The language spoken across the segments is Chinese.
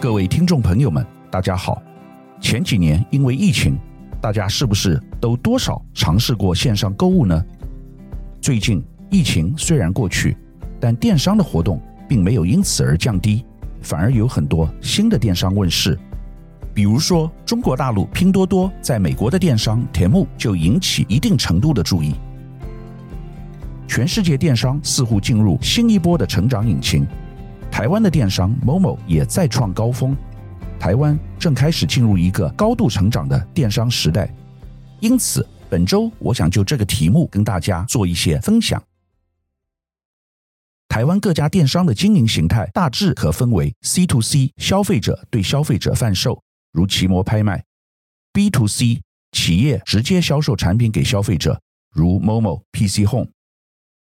各位听众朋友们，大家好。前几年因为疫情，大家是不是都多少尝试过线上购物呢？最近疫情虽然过去，但电商的活动并没有因此而降低，反而有很多新的电商问世。比如说，中国大陆拼多多在美国的电商田木就引起一定程度的注意。全世界电商似乎进入新一波的成长引擎，台湾的电商 Momo 也再创高峰，台湾正开始进入一个高度成长的电商时代。因此，本周我想就这个题目跟大家做一些分享。台湾各家电商的经营形态大致可分为 C to C 消费者对消费者贩售，如奇摩拍卖；B to C 企业直接销售产品给消费者，如 Momo PC Home。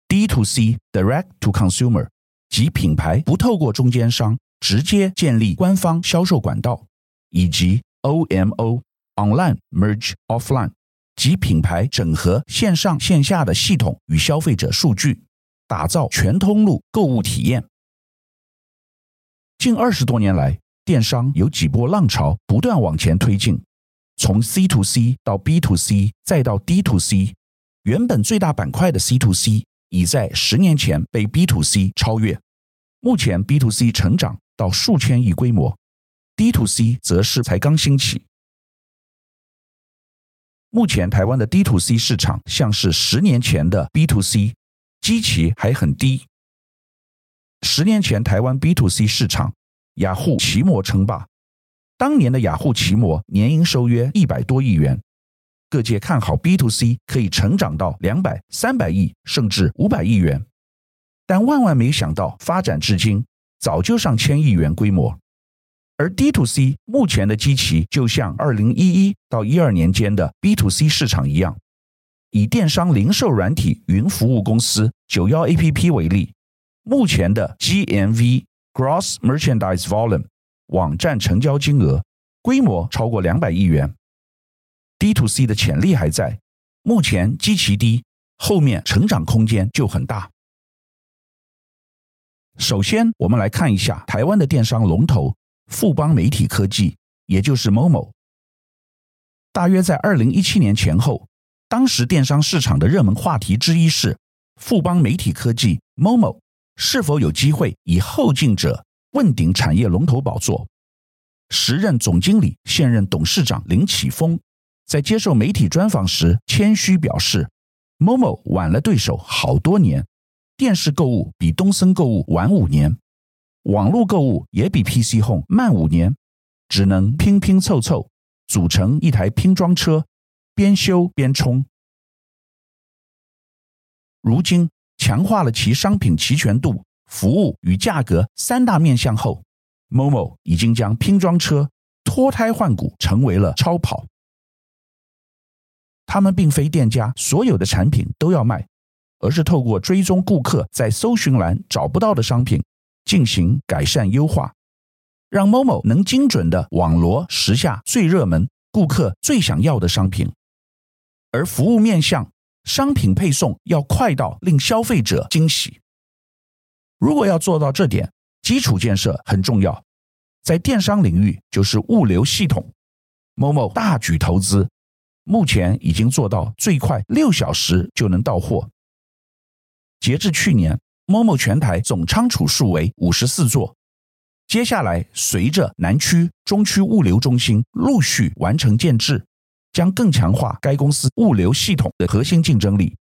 D to C Direct to Consumer 及品牌不透过中间商直接建立官方销售管道，以及 OMO Online Merge Offline 及品牌整合线上线下的系统与消费者数据，打造全通路购物体验。近二十多年来，电商有几波浪潮不断往前推进，从 C to C 到 B to C 再到 D to C，原本最大板块的 C to C。已在十年前被 B to C 超越，目前 B to C 成长到数千亿规模，D to C 则是才刚兴起。目前台湾的 D to C 市场像是十年前的 B to C，基期还很低。十年前台湾 B to C 市场，雅虎奇摩称霸，当年的雅虎奇摩年营收约一百多亿元。各界看好 B to C 可以成长到两百、三百亿，甚至五百亿元，但万万没想到，发展至今早就上千亿元规模。而 D to C 目前的基期就像二零一一到一二年间的 B to C 市场一样。以电商零售软体云服务公司九幺 APP 为例，目前的 GMV Gross Merchandise Volume 网站成交金额规模超过两百亿元。D to C 的潜力还在，目前基期低，后面成长空间就很大。首先，我们来看一下台湾的电商龙头富邦媒体科技，也就是 Momo。大约在二零一七年前后，当时电商市场的热门话题之一是富邦媒体科技 Momo 是否有机会以后进者问鼎产业龙头宝座。时任总经理、现任董事长林启峰。在接受媒体专访时，谦虚表示：“Momo 晚了对手好多年，电视购物比东森购物晚五年，网络购物也比 PC Home 慢五年，只能拼拼凑凑组成一台拼装车，边修边冲。如今强化了其商品齐全度、服务与价格三大面向后，Momo 已经将拼装车脱胎换骨，成为了超跑。”他们并非店家所有的产品都要卖，而是透过追踪顾客在搜寻栏找不到的商品，进行改善优化，让 Momo 能精准的网罗时下最热门、顾客最想要的商品。而服务面向商品配送要快到令消费者惊喜。如果要做到这点，基础建设很重要，在电商领域就是物流系统。Momo 大举投资。目前已经做到最快六小时就能到货。截至去年，Momo 全台总仓储数为五十四座。接下来，随着南区、中区物流中心陆续完成建置，将更强化该公司物流系统的核心竞争力。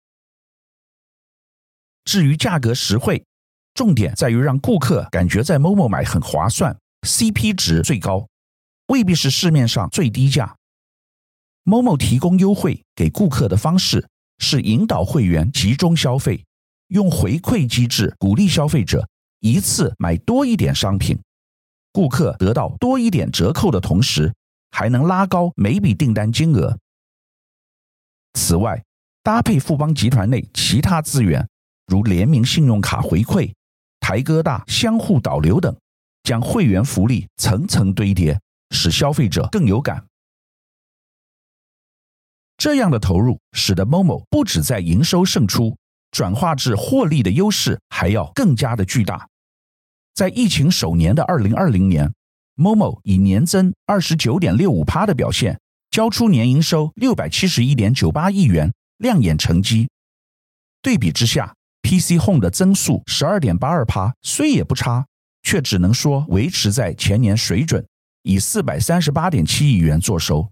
至于价格实惠，重点在于让顾客感觉在 Momo 买很划算，CP 值最高，未必是市面上最低价。Momo 提供优惠给顾客的方式是引导会员集中消费，用回馈机制鼓励消费者一次买多一点商品，顾客得到多一点折扣的同时，还能拉高每笔订单金额。此外，搭配富邦集团内其他资源，如联名信用卡回馈、台哥大相互导流等，将会员福利层层堆叠，使消费者更有感。这样的投入使得 Momo 不只在营收胜出，转化至获利的优势还要更加的巨大。在疫情首年的二零二零年，Momo 以年增二十九点六五趴的表现，交出年营收六百七十一点九八亿元，亮眼成绩。对比之下，PC Home 的增速十二点八二趴，虽也不差，却只能说维持在前年水准，以四百三十八点七亿元作收。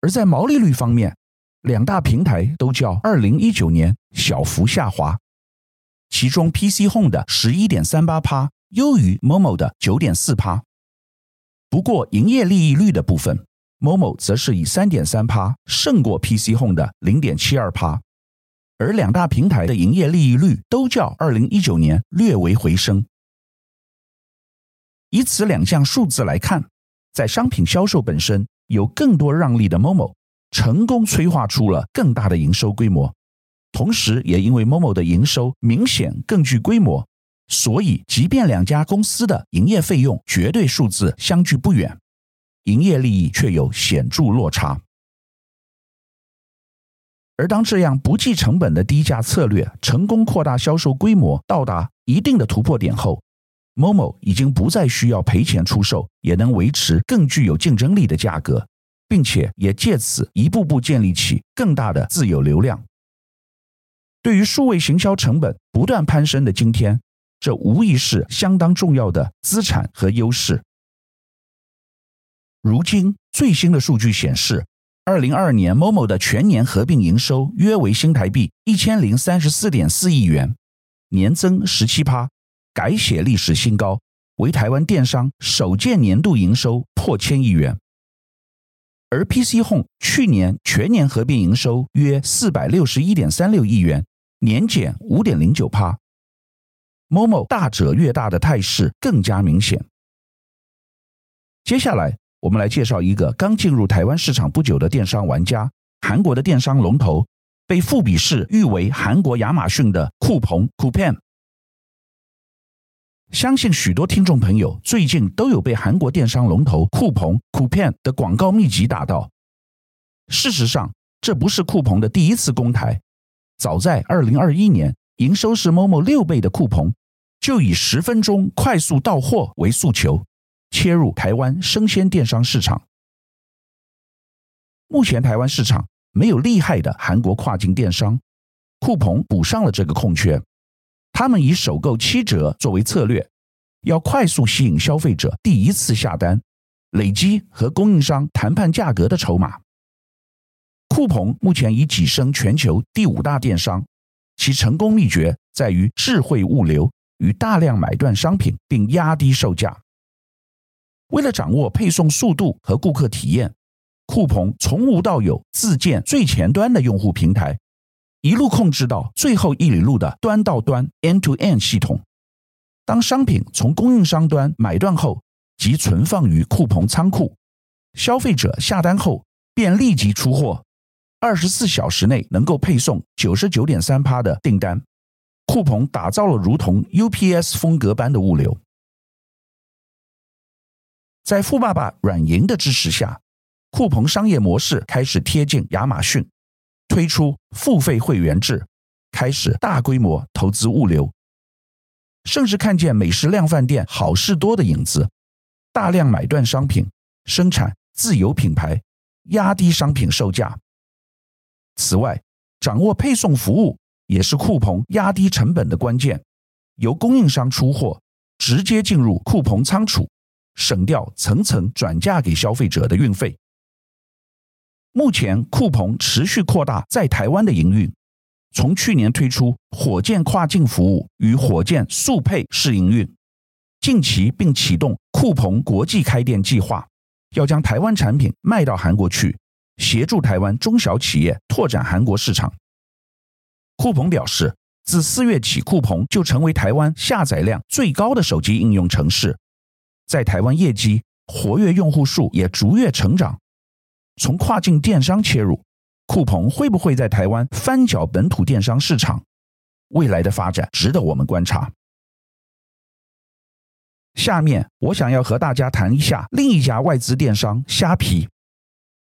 而在毛利率方面，两大平台都较二零一九年小幅下滑，其中 PC Home 的十一点三八趴优于 Momo 的九点四趴。不过营业利益率的部分，Momo 则是以三点三趴胜过 PC Home 的零点七二趴，而两大平台的营业利益率都较二零一九年略微回升。以此两项数字来看，在商品销售本身有更多让利的 Momo。成功催化出了更大的营收规模，同时也因为 Momo 的营收明显更具规模，所以即便两家公司的营业费用绝对数字相距不远，营业利益却有显著落差。而当这样不计成本的低价策略成功扩大销售规模，到达一定的突破点后，Momo 已经不再需要赔钱出售，也能维持更具有竞争力的价格。并且也借此一步步建立起更大的自有流量。对于数位行销成本不断攀升的今天，这无疑是相当重要的资产和优势。如今最新的数据显示，二零二二年 Momo 的全年合并营收约为新台币一千零三十四点四亿元，年增十七趴，改写历史新高，为台湾电商首见年度营收破千亿元。而 PC Home 去年全年合并营收约四百六十一点三六亿元，年减五点零九趴。Momo 大者越大的态势更加明显。接下来，我们来介绍一个刚进入台湾市场不久的电商玩家——韩国的电商龙头，被富比士誉为韩国亚马逊的酷鹏 Coupang。相信许多听众朋友最近都有被韩国电商龙头酷鹏 （Coupon） 的广告密集打到。事实上，这不是酷鹏的第一次公台。早在2021年，营收是 Momo 六倍的酷鹏，就以十分钟快速到货为诉求，切入台湾生鲜电商市场。目前台湾市场没有厉害的韩国跨境电商，酷鹏补上了这个空缺。他们以首购七折作为策略，要快速吸引消费者第一次下单，累积和供应商谈判价格的筹码。酷鹏目前已跻身全球第五大电商，其成功秘诀在于智慧物流与大量买断商品并压低售价。为了掌握配送速度和顾客体验，酷鹏从无到有自建最前端的用户平台。一路控制到最后一里路的端到端 （end-to-end） 系统。当商品从供应商端买断后，即存放于酷澎仓库，消费者下单后便立即出货，二十四小时内能够配送九十九点三趴的订单。酷澎打造了如同 UPS 风格般的物流。在富爸爸软银的支持下，酷鹏商业模式开始贴近亚马逊。推出付费会员制，开始大规模投资物流，甚至看见美食量贩店好事多的影子，大量买断商品，生产自有品牌，压低商品售价。此外，掌握配送服务也是酷鹏压低成本的关键，由供应商出货，直接进入酷鹏仓储，省掉层层转嫁给消费者的运费。目前酷澎持续扩大在台湾的营运，从去年推出火箭跨境服务与火箭速配试营运，近期并启动酷澎国际开店计划，要将台湾产品卖到韩国去，协助台湾中小企业拓展韩国市场。酷澎表示，自四月起，酷澎就成为台湾下载量最高的手机应用程式，在台湾业绩活跃用户数也逐月成长。从跨境电商切入，酷鹏会不会在台湾翻搅本土电商市场？未来的发展值得我们观察。下面我想要和大家谈一下另一家外资电商虾皮。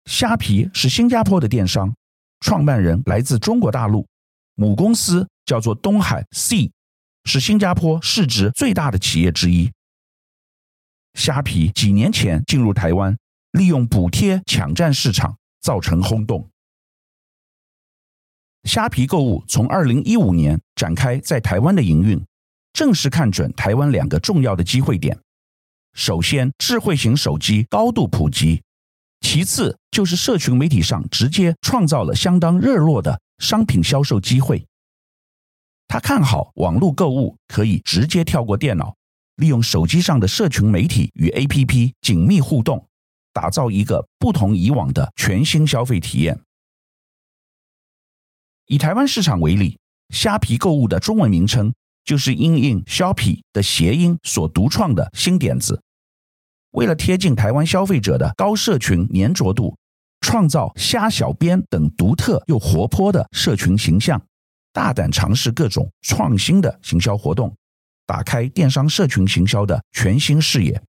虾皮是新加坡的电商，创办人来自中国大陆，母公司叫做东海 C，是新加坡市值最大的企业之一。虾皮几年前进入台湾，利用补贴抢占市场，造成轰动。虾皮购物从二零一五年展开在台湾的营运，正是看准台湾两个重要的机会点：首先，智慧型手机高度普及；其次，就是社群媒体上直接创造了相当热络的商品销售机会。他看好网络购物可以直接跳过电脑，利用手机上的社群媒体与 APP 紧密互动。打造一个不同以往的全新消费体验。以台湾市场为例，虾皮购物的中文名称就是因应 Shopee 的谐音所独创的新点子。为了贴近台湾消费者的高社群粘着度，创造虾小编等独特又活泼的社群形象，大胆尝试各种创新的行销活动，打开电商社群行销的全新视野。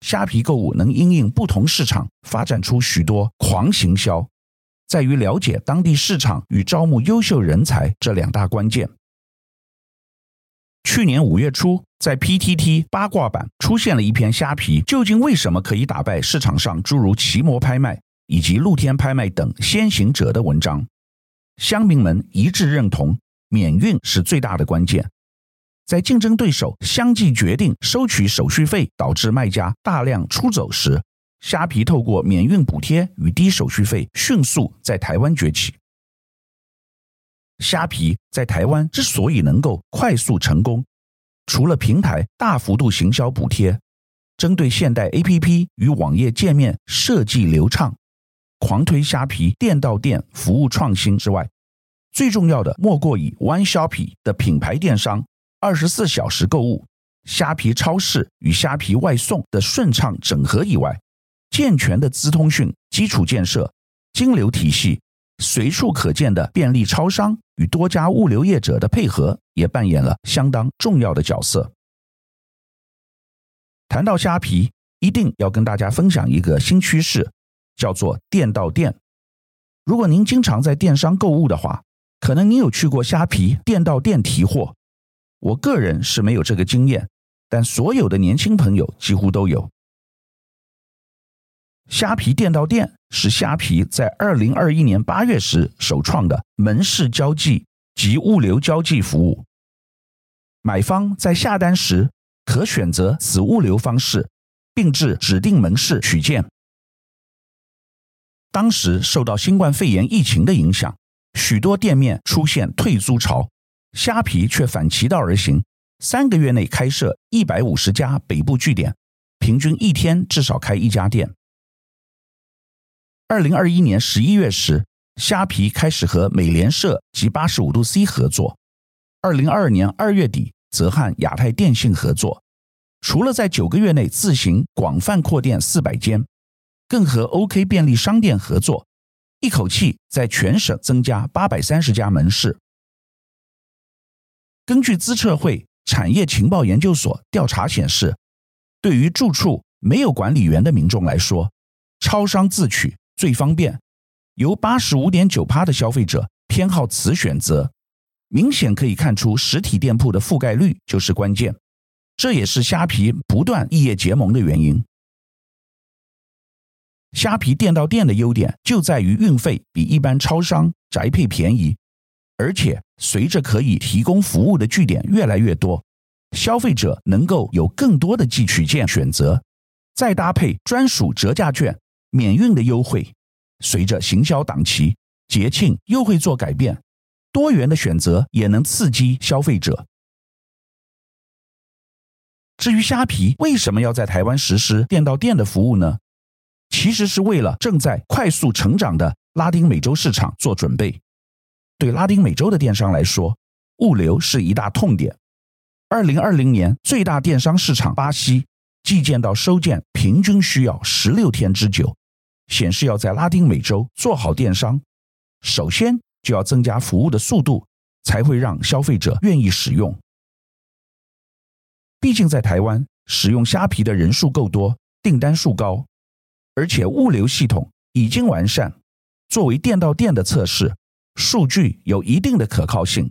虾皮购物能因应不同市场发展出许多狂行销，在于了解当地市场与招募优秀人才这两大关键。去年五月初，在 PTT 八卦版出现了一篇虾皮究竟为什么可以打败市场上诸如奇摩拍卖以及露天拍卖等先行者的文章，乡民们一致认同免运是最大的关键。在竞争对手相继决定收取手续费，导致卖家大量出走时，虾皮透过免运补贴与低手续费，迅速在台湾崛起。虾皮在台湾之所以能够快速成功，除了平台大幅度行销补贴，针对现代 APP 与网页界面设计流畅，狂推虾皮店到店服务创新之外，最重要的莫过于 One Shoppe 的品牌电商。二十四小时购物、虾皮超市与虾皮外送的顺畅整合以外，健全的资通讯基础建设、金流体系、随处可见的便利超商与多家物流业者的配合，也扮演了相当重要的角色。谈到虾皮，一定要跟大家分享一个新趋势，叫做店到店。如果您经常在电商购物的话，可能您有去过虾皮店到店提货。我个人是没有这个经验，但所有的年轻朋友几乎都有。虾皮店到店是虾皮在二零二一年八月时首创的门市交寄及物流交寄服务。买方在下单时可选择此物流方式，并至指定门市取件。当时受到新冠肺炎疫情的影响，许多店面出现退租潮。虾皮却反其道而行，三个月内开设一百五十家北部据点，平均一天至少开一家店。二零二一年十一月时，虾皮开始和美联社及八十五度 C 合作；二零二二年二月底，则和亚太电信合作。除了在九个月内自行广泛扩店四百间，更和 OK 便利商店合作，一口气在全省增加八百三十家门市。根据资策会产业情报研究所调查显示，对于住处没有管理员的民众来说，超商自取最方便。由八十五点九趴的消费者偏好此选择，明显可以看出实体店铺的覆盖率就是关键。这也是虾皮不断异业结盟的原因。虾皮店到店的优点就在于运费比一般超商宅配便宜。而且，随着可以提供服务的据点越来越多，消费者能够有更多的寄取件选择，再搭配专属折价券、免运的优惠，随着行销档期、节庆又会做改变，多元的选择也能刺激消费者。至于虾皮为什么要在台湾实施店到店的服务呢？其实是为了正在快速成长的拉丁美洲市场做准备。对拉丁美洲的电商来说，物流是一大痛点。二零二零年最大电商市场巴西，寄件到收件平均需要十六天之久，显示要在拉丁美洲做好电商，首先就要增加服务的速度，才会让消费者愿意使用。毕竟在台湾使用虾皮的人数够多，订单数高，而且物流系统已经完善，作为店到店的测试。数据有一定的可靠性。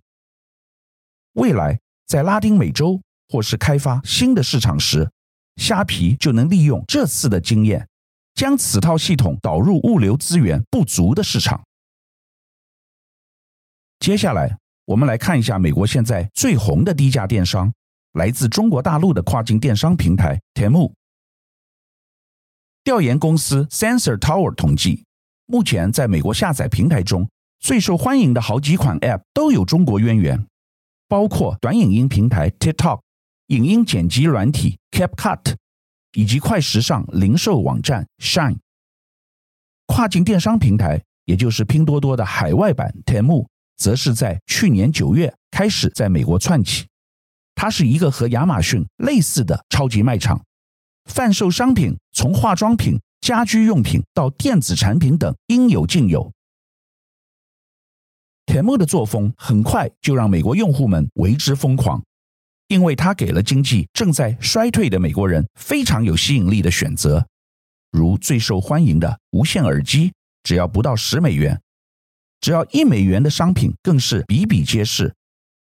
未来在拉丁美洲或是开发新的市场时，虾皮就能利用这次的经验，将此套系统导入物流资源不足的市场。接下来，我们来看一下美国现在最红的低价电商，来自中国大陆的跨境电商平台 Temu。调研公司 Sensor Tower 统计，目前在美国下载平台中最受欢迎的好几款 App 都有中国渊源，包括短影音平台 TikTok、影音剪辑软体 CapCut 以及快时尚零售网站 Shine。跨境电商平台，也就是拼多多的海外版 Temu。则是在去年九月开始在美国窜起，它是一个和亚马逊类似的超级卖场，贩售商品从化妆品、家居用品到电子产品等应有尽有。Temu 的作风很快就让美国用户们为之疯狂，因为它给了经济正在衰退的美国人非常有吸引力的选择，如最受欢迎的无线耳机，只要不到十美元。只要一美元的商品更是比比皆是，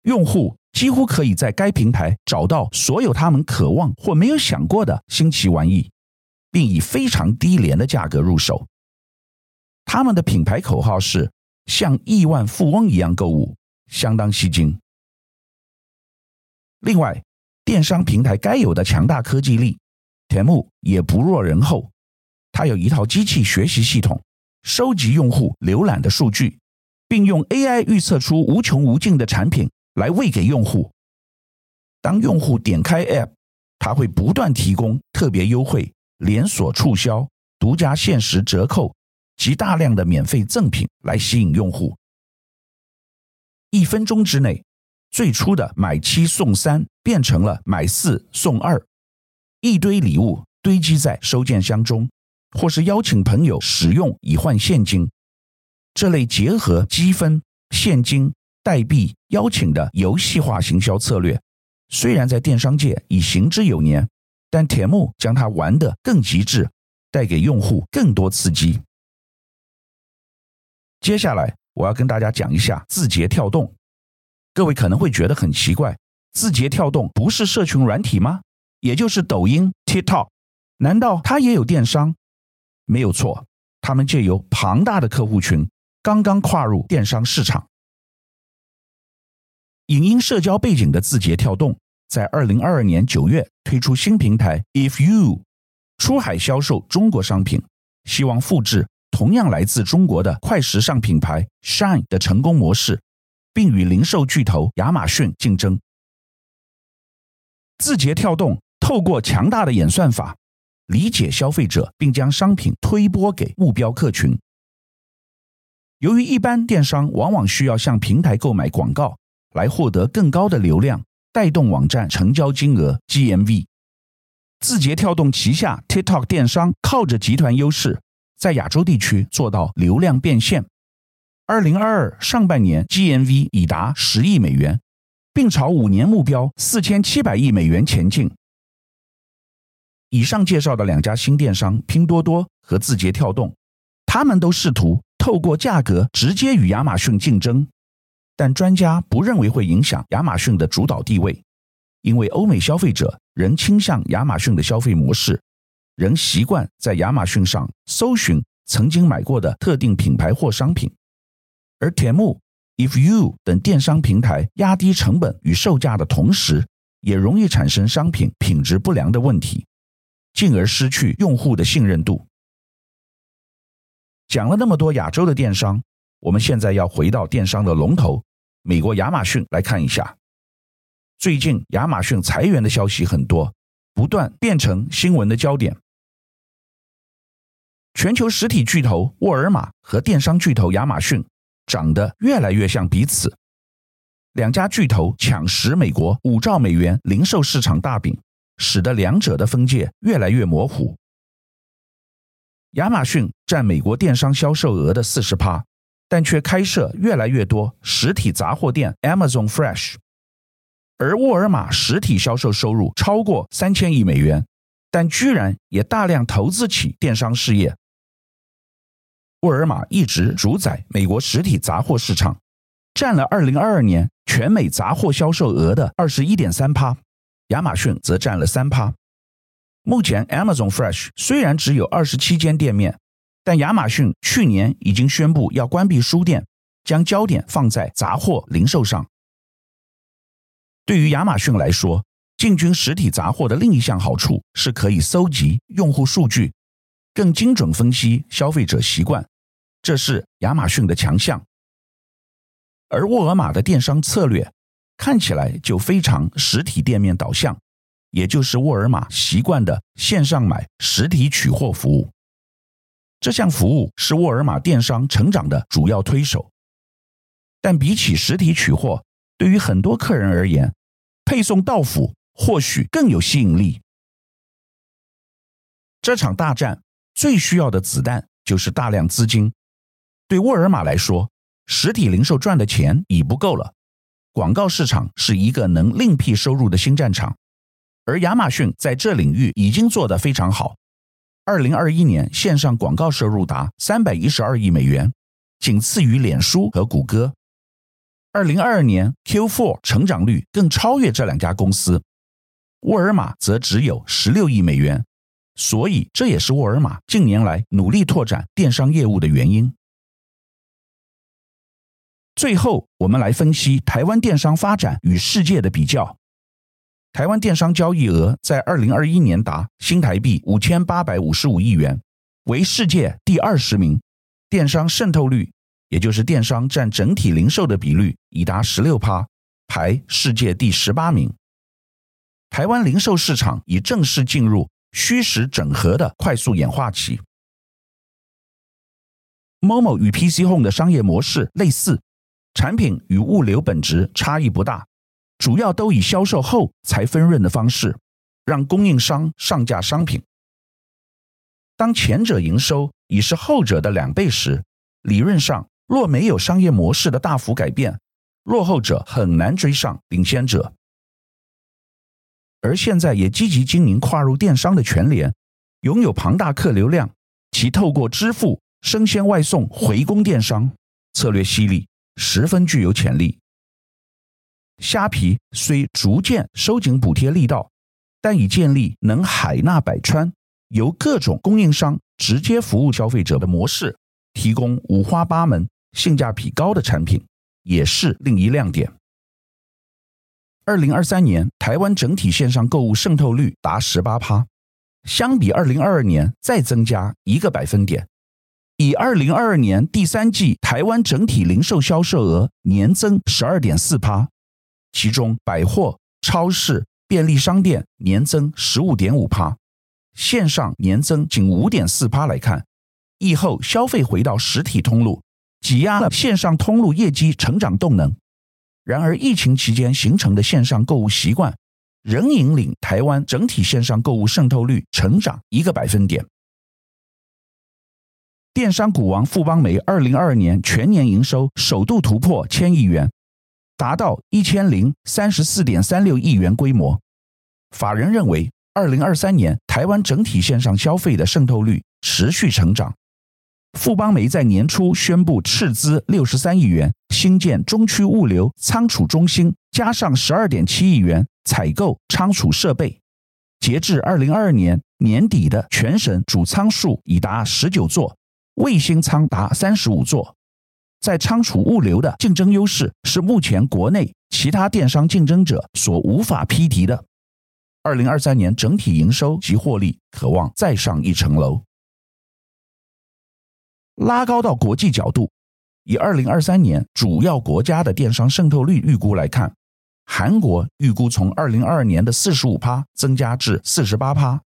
用户几乎可以在该平台找到所有他们渴望或没有想过的新奇玩意，并以非常低廉的价格入手。他们的品牌口号是“像亿万富翁一样购物”，相当吸睛。另外，电商平台该有的强大科技力，Temu 也不落人后，它有一套机器学习系统。收集用户浏览的数据，并用 AI 预测出无穷无尽的产品来喂给用户。当用户点开 App，它会不断提供特别优惠、连锁促销、独家限时折扣及大量的免费赠品来吸引用户。一分钟之内，最初的买七送三变成了买四送二，一堆礼物堆积在收件箱中。或是邀请朋友使用以换现金，这类结合积分、现金、代币、邀请的游戏化行销策略，虽然在电商界已行之有年，但铁木将它玩得更极致，带给用户更多刺激。接下来我要跟大家讲一下字节跳动。各位可能会觉得很奇怪，字节跳动不是社群软体吗？也就是抖音、TikTok，难道它也有电商？没有错，他们借由庞大的客户群，刚刚跨入电商市场。影音社交背景的字节跳动，在二零二二年九月推出新平台 If You，出海销售中国商品，希望复制同样来自中国的快时尚品牌 Shine 的成功模式，并与零售巨头亚马逊竞争。字节跳动透过强大的演算法。理解消费者，并将商品推播给目标客群。由于一般电商往往需要向平台购买广告来获得更高的流量，带动网站成交金额 GMV。字节跳动旗下 TikTok 电商靠着集团优势，在亚洲地区做到流量变现。二零二二上半年 GMV 已达十亿美元，并朝五年目标四千七百亿美元前进。以上介绍的两家新电商拼多多和字节跳动，他们都试图透过价格直接与亚马逊竞争，但专家不认为会影响亚马逊的主导地位，因为欧美消费者仍倾向亚马逊的消费模式，仍习惯在亚马逊上搜寻曾经买过的特定品牌或商品，而 Temu、If You 等电商平台压低成本与售价的同时，也容易产生商品品质不良的问题。进而失去用户的信任度。讲了那么多亚洲的电商，我们现在要回到电商的龙头美国亚马逊来看一下。最近亚马逊裁员的消息很多，不断变成新闻的焦点。全球实体巨头沃尔玛和电商巨头亚马逊长得越来越像彼此，两家巨头抢食美国五兆美元零售市场大饼。使得两者的分界越来越模糊。亚马逊占美国电商销售额的四十趴，但却开设越来越多实体杂货店 Amazon Fresh。而沃尔玛实体销售收入超过三千亿美元，但居然也大量投资起电商事业。沃尔玛一直主宰美国实体杂货市场，占了二零二二年全美杂货销售额的二十一点三趴。亚马逊则占了三趴。目前 Amazon Fresh 虽然只有二十七间店面，但亚马逊去年已经宣布要关闭书店，将焦点放在杂货零售上。对于亚马逊来说，进军实体杂货的另一项好处是可以搜集用户数据，更精准分析消费者习惯，这是亚马逊的强项。而沃尔玛的电商策略看起来就非常实体店面导向。也就是沃尔玛习惯的线上买、实体取货服务，这项服务是沃尔玛电商成长的主要推手。但比起实体取货，对于很多客人而言，配送到府或许更有吸引力。这场大战最需要的子弹就是大量资金。对沃尔玛来说，实体零售赚的钱已不够了，广告市场是一个能另辟收入的新战场。而亚马逊在这领域已经做得非常好。二零二一年线上广告收入达三百一十二亿美元，仅次于脸书和谷歌。二零二二年 Q4 成长率更超越这两家公司。沃尔玛则只有十六亿美元，所以这也是沃尔玛近年来努力拓展电商业务的原因。最后，我们来分析台湾电商发展与世界的比较。台湾电商交易额在二零二一年达新台币五千八百五十五亿元，为世界第二十名。电商渗透率，也就是电商占整体零售的比率，已达十六趴，排世界第十八名。台湾零售市场已正式进入虚实整合的快速演化期。Momo 与 PC Home 的商业模式类似，产品与物流本质差异不大。主要都以销售后才分润的方式，让供应商上架商品。当前者营收已是后者的两倍时，理论上若没有商业模式的大幅改变，落后者很难追上领先者。而现在也积极经营跨入电商的全联，拥有庞大客流量，其透过支付、生鲜外送、回供电商策略犀利，十分具有潜力。虾皮虽逐渐收紧补贴力道，但已建立能海纳百川、由各种供应商直接服务消费者的模式，提供五花八门、性价比高的产品，也是另一亮点。二零二三年台湾整体线上购物渗透率达十八趴，相比二零二二年再增加一个百分点，以二零二二年第三季台湾整体零售销售额年增十二点四趴。其中，百货、超市、便利商店年增十五点五趴，线上年增仅五点四趴来看，疫后消费回到实体通路，挤压了线上通路业绩成长动能。然而，疫情期间形成的线上购物习惯，仍引领台湾整体线上购物渗透率成长一个百分点。电商股王富邦媒二零二二年全年营收首度突破千亿元。达到一千零三十四点三六亿元规模。法人认为，二零二三年台湾整体线上消费的渗透率持续成长。富邦煤在年初宣布斥资六十三亿元新建中区物流仓储中心，加上十二点七亿元采购仓储设备。截至二零二二年年底的全省主仓数已达十九座，卫星仓达三十五座。在仓储物流的竞争优势是目前国内其他电商竞争者所无法匹敌的。二零二三年整体营收及获利可望再上一层楼。拉高到国际角度，以二零二三年主要国家的电商渗透率预估来看，韩国预估从二零二二年的四十五趴增加至四十八趴，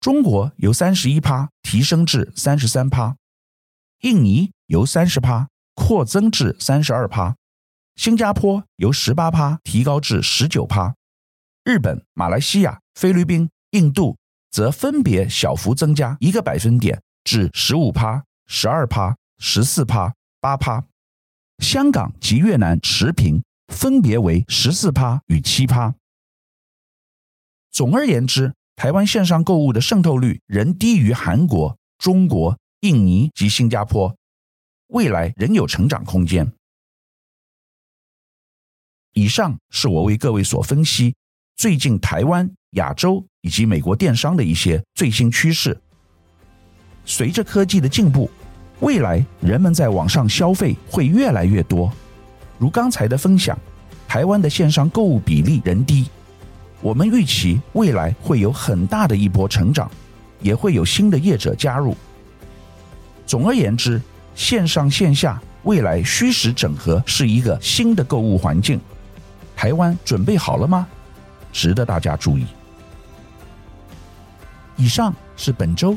中国由三十一趴提升至三十三趴，印尼由三十趴。扩增至三十二趴，新加坡由十八趴提高至十九趴，日本、马来西亚、菲律宾、印度则分别小幅增加一个百分点至十五趴、十二趴、十四趴、八趴，香港及越南持平，分别为十四趴与七趴。总而言之，台湾线上购物的渗透率仍低于韩国、中国、印尼及新加坡。未来仍有成长空间。以上是我为各位所分析最近台湾、亚洲以及美国电商的一些最新趋势。随着科技的进步，未来人们在网上消费会越来越多。如刚才的分享，台湾的线上购物比例仍低，我们预期未来会有很大的一波成长，也会有新的业者加入。总而言之，线上线下未来虚实整合是一个新的购物环境。台湾准备好了吗？值得大家注意。以上是本周